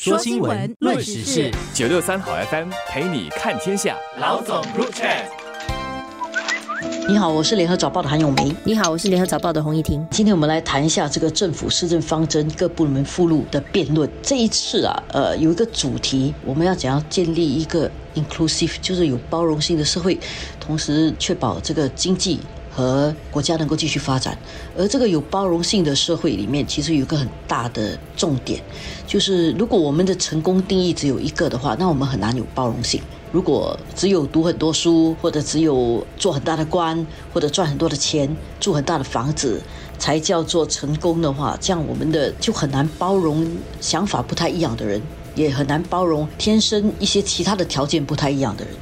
说新闻，论时事，九六三好 FM 陪你看天下。老总入场。你好，我是联合早报的韩永梅。你好，我是联合早报的洪一婷。今天我们来谈一下这个政府施政方针各部门附录的辩论。这一次啊，呃，有一个主题，我们要怎样建立一个 inclusive，就是有包容性的社会，同时确保这个经济。和国家能够继续发展，而这个有包容性的社会里面，其实有一个很大的重点，就是如果我们的成功定义只有一个的话，那我们很难有包容性。如果只有读很多书，或者只有做很大的官，或者赚很多的钱，住很大的房子，才叫做成功的话，这样我们的就很难包容想法不太一样的人，也很难包容天生一些其他的条件不太一样的人。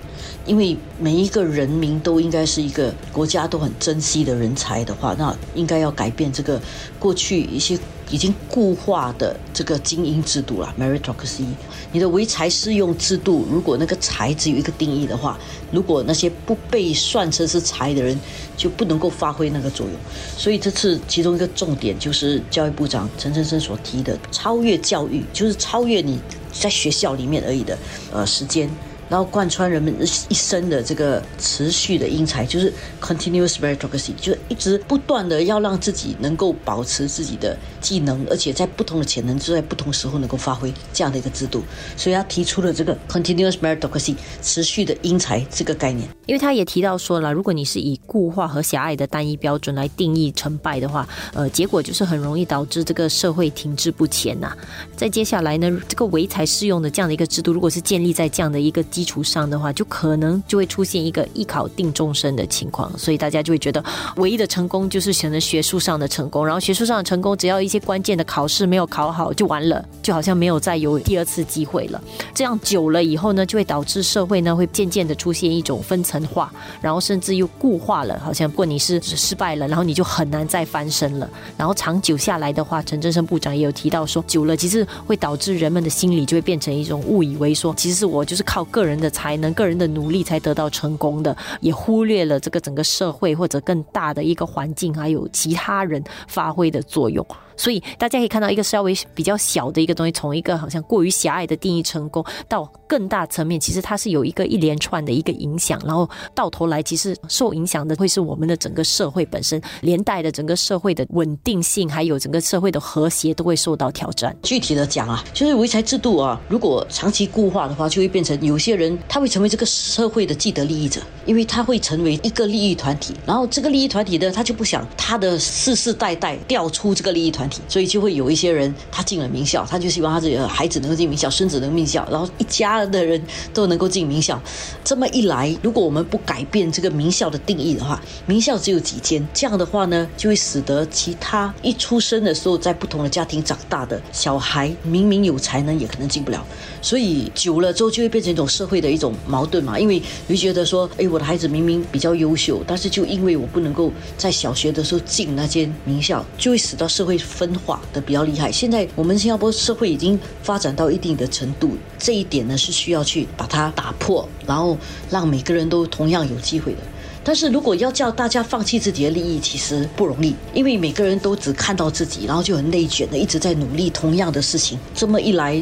因为每一个人民都应该是一个国家都很珍惜的人才的话，那应该要改变这个过去一些已经固化的这个精英制度了，meritocracy。你的唯才适用制度，如果那个才只有一个定义的话，如果那些不被算成是才的人就不能够发挥那个作用。所以这次其中一个重点就是教育部长陈振声所提的超越教育，就是超越你在学校里面而已的呃时间。然后贯穿人们一生的这个持续的英才，就是 continuous meritocracy，就是一直不断的要让自己能够保持自己的技能，而且在不同的潜能就在不同时候能够发挥这样的一个制度。所以他提出了这个 continuous meritocracy，持续的英才这个概念。因为他也提到说了，如果你是以固化和狭隘的单一标准来定义成败的话，呃，结果就是很容易导致这个社会停滞不前呐。在接下来呢，这个唯才适用的这样的一个制度，如果是建立在这样的一个基础上的话，就可能就会出现一个一考定终身的情况，所以大家就会觉得唯一的成功就是选择学术上的成功，然后学术上的成功，只要一些关键的考试没有考好就完了，就好像没有再有第二次机会了。这样久了以后呢，就会导致社会呢会渐渐的出现一种分层化，然后甚至又固化了，好像如果你是失败了，然后你就很难再翻身了。然后长久下来的话，陈振生部长也有提到说，久了其实会导致人们的心理就会变成一种误以为说，其实我就是靠个人的。才能个人的努力才得到成功的，也忽略了这个整个社会或者更大的一个环境，还有其他人发挥的作用。所以大家可以看到一个稍微比较小的一个东西，从一个好像过于狭隘的定义成功，到更大层面，其实它是有一个一连串的一个影响，然后到头来，其实受影响的会是我们的整个社会本身，连带的整个社会的稳定性，还有整个社会的和谐都会受到挑战。具体的讲啊，就是唯才制度啊，如果长期固化的话，就会变成有些人他会成为这个社会的既得利益者，因为他会成为一个利益团体，然后这个利益团体呢，他就不想他的世世代代调出这个利益团。所以就会有一些人，他进了名校，他就希望他自己的孩子能够进名校，孙子能名校，然后一家的人都能够进名校。这么一来，如果我们不改变这个名校的定义的话，名校只有几间，这样的话呢，就会使得其他一出生的时候在不同的家庭长大的小孩，明明有才能也可能进不了。所以久了之后就会变成一种社会的一种矛盾嘛，因为你觉得说，哎，我的孩子明明比较优秀，但是就因为我不能够在小学的时候进那间名校，就会使到社会分化的比较厉害。现在我们新加坡社会已经发展到一定的程度，这一点呢是需要去把它打破，然后让每个人都同样有机会的。但是如果要叫大家放弃自己的利益，其实不容易，因为每个人都只看到自己，然后就很内卷的一直在努力同样的事情。这么一来，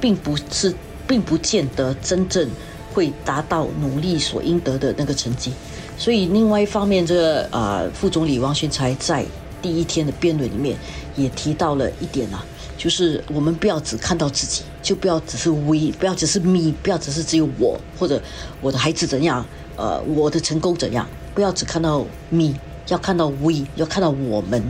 并不是，并不见得真正会达到努力所应得的那个成绩。所以，另外一方面，这个啊，副总理王群才在。第一天的辩论里面也提到了一点啊，就是我们不要只看到自己，就不要只是 we，不要只是 me，不要只是只有我或者我的孩子怎样，呃，我的成功怎样，不要只看到 me，要看到 we，要看到我们。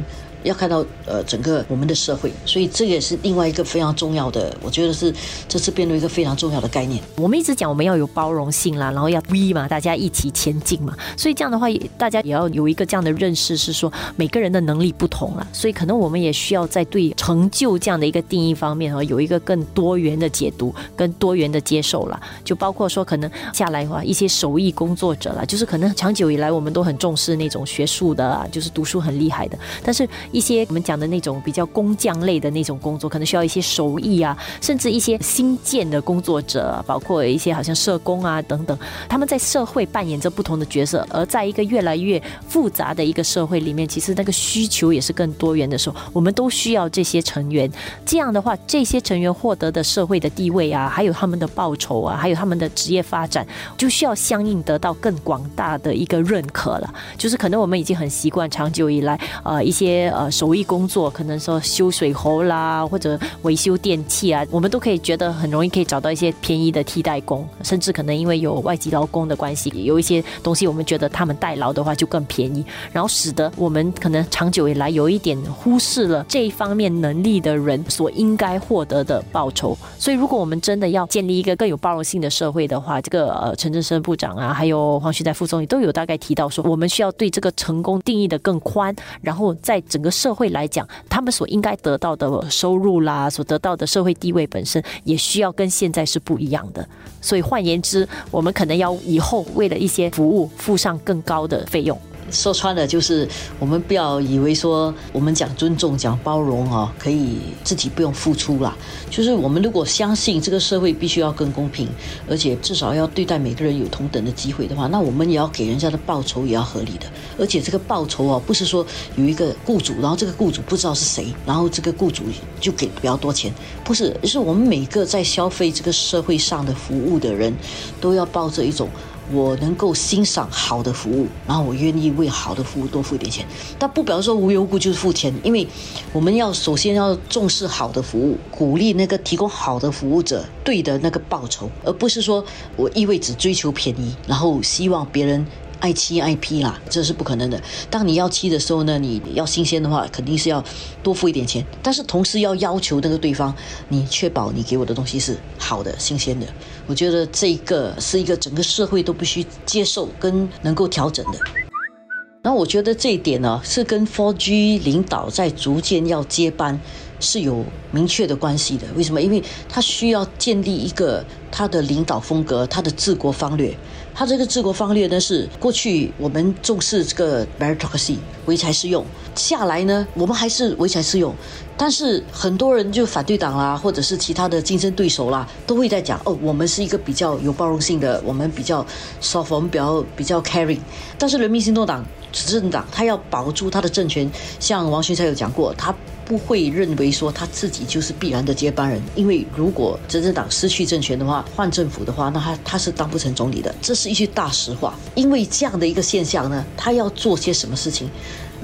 要看到呃整个我们的社会，所以这也是另外一个非常重要的，我觉得是这次辩论一个非常重要的概念。我们一直讲我们要有包容性啦，然后要 we 嘛，大家一起前进嘛。所以这样的话，大家也要有一个这样的认识，是说每个人的能力不同了，所以可能我们也需要在对成就这样的一个定义方面啊，有一个更多元的解读，跟多元的接受了。就包括说可能下来的话，一些手艺工作者啦，就是可能长久以来我们都很重视那种学术的，就是读书很厉害的，但是。一些我们讲的那种比较工匠类的那种工作，可能需要一些手艺啊，甚至一些新建的工作者，包括一些好像社工啊等等，他们在社会扮演着不同的角色。而在一个越来越复杂的一个社会里面，其实那个需求也是更多元的时候，我们都需要这些成员。这样的话，这些成员获得的社会的地位啊，还有他们的报酬啊，还有他们的职业发展，就需要相应得到更广大的一个认可了。就是可能我们已经很习惯长久以来，呃，一些呃手艺工作，可能说修水喉啦，或者维修电器啊，我们都可以觉得很容易可以找到一些便宜的替代工，甚至可能因为有外籍劳工的关系，有一些东西我们觉得他们代劳的话就更便宜，然后使得我们可能长久以来有一点忽视了这一方面能力的人所应该获得的报酬。所以，如果我们真的要建立一个更有包容性的社会的话，这个呃陈振声部长啊，还有黄旭在副总理都有大概提到说，我们需要对这个成功定义的更宽，然后在整整个社会来讲，他们所应该得到的收入啦，所得到的社会地位本身也需要跟现在是不一样的。所以换言之，我们可能要以后为了一些服务付上更高的费用。说穿了，就是我们不要以为说我们讲尊重、讲包容啊，可以自己不用付出啦。就是我们如果相信这个社会必须要更公平，而且至少要对待每个人有同等的机会的话，那我们也要给人家的报酬也要合理的。而且这个报酬啊，不是说有一个雇主，然后这个雇主不知道是谁，然后这个雇主就给比较多钱，不是，是我们每个在消费这个社会上的服务的人，都要抱着一种。我能够欣赏好的服务，然后我愿意为好的服务多付一点钱，但不表示说无缘无故就是付钱，因为我们要首先要重视好的服务，鼓励那个提供好的服务者对的那个报酬，而不是说我一味只追求便宜，然后希望别人。爱妻爱批啦，这是不可能的。当你要妻的时候呢，你要新鲜的话，肯定是要多付一点钱。但是同时要要求那个对方，你确保你给我的东西是好的、新鲜的。我觉得这一个是一个整个社会都必须接受跟能够调整的。那我觉得这一点呢，是跟 4G 领导在逐渐要接班是有明确的关系的。为什么？因为他需要建立一个他的领导风格，他的治国方略。他这个治国方略呢，是过去我们重视这个 meritocracy 唯才是用，下来呢，我们还是唯才是用，但是很多人就反对党啦，或者是其他的竞争对手啦，都会在讲哦，我们是一个比较有包容性的，我们比较 soft，我们比较比较 caring，但是人民行动党执政党他要保住他的政权，像王群才有讲过，他。不会认为说他自己就是必然的接班人，因为如果执政党失去政权的话，换政府的话，那他他是当不成总理的，这是一句大实话。因为这样的一个现象呢，他要做些什么事情？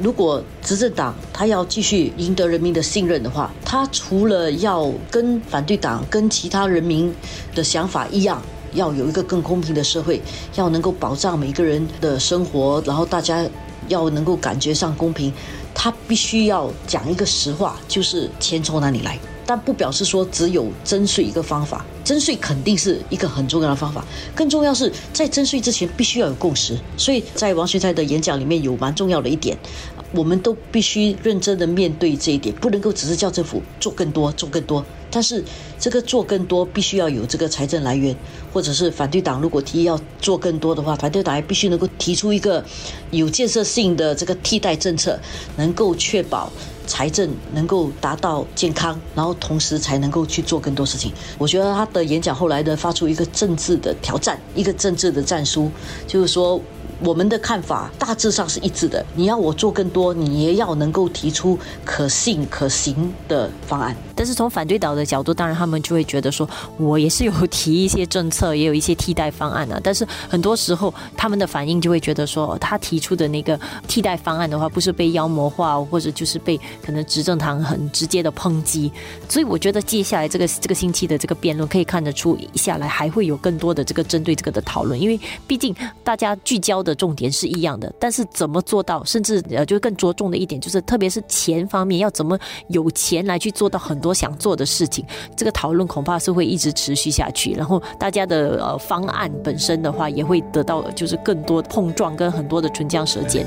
如果执政党他要继续赢得人民的信任的话，他除了要跟反对党、跟其他人民的想法一样，要有一个更公平的社会，要能够保障每个人的生活，然后大家要能够感觉上公平。他必须要讲一个实话，就是钱从哪里来，但不表示说只有征税一个方法，征税肯定是一个很重要的方法，更重要是在征税之前必须要有共识。所以在王学才的演讲里面有蛮重要的一点，我们都必须认真的面对这一点，不能够只是叫政府做更多，做更多。但是这个做更多必须要有这个财政来源，或者是反对党如果提议要做更多的话，反对党还必须能够提出一个有建设性的这个替代政策，能够确保财政能够达到健康，然后同时才能够去做更多事情。我觉得他的演讲后来的，发出一个政治的挑战，一个政治的战书，就是说。我们的看法大致上是一致的。你要我做更多，你也要能够提出可信可行的方案。但是从反对党的角度，当然他们就会觉得说，我也是有提一些政策，也有一些替代方案啊。但是很多时候，他们的反应就会觉得说，他提出的那个替代方案的话，不是被妖魔化，或者就是被可能执政党很直接的抨击。所以我觉得接下来这个这个星期的这个辩论，可以看得出下来还会有更多的这个针对这个的讨论，因为毕竟大家聚焦的。的重点是一样的，但是怎么做到，甚至呃，就更着重的一点，就是特别是钱方面，要怎么有钱来去做到很多想做的事情，这个讨论恐怕是会一直持续下去。然后大家的呃方案本身的话，也会得到就是更多碰撞跟很多的唇枪舌剑。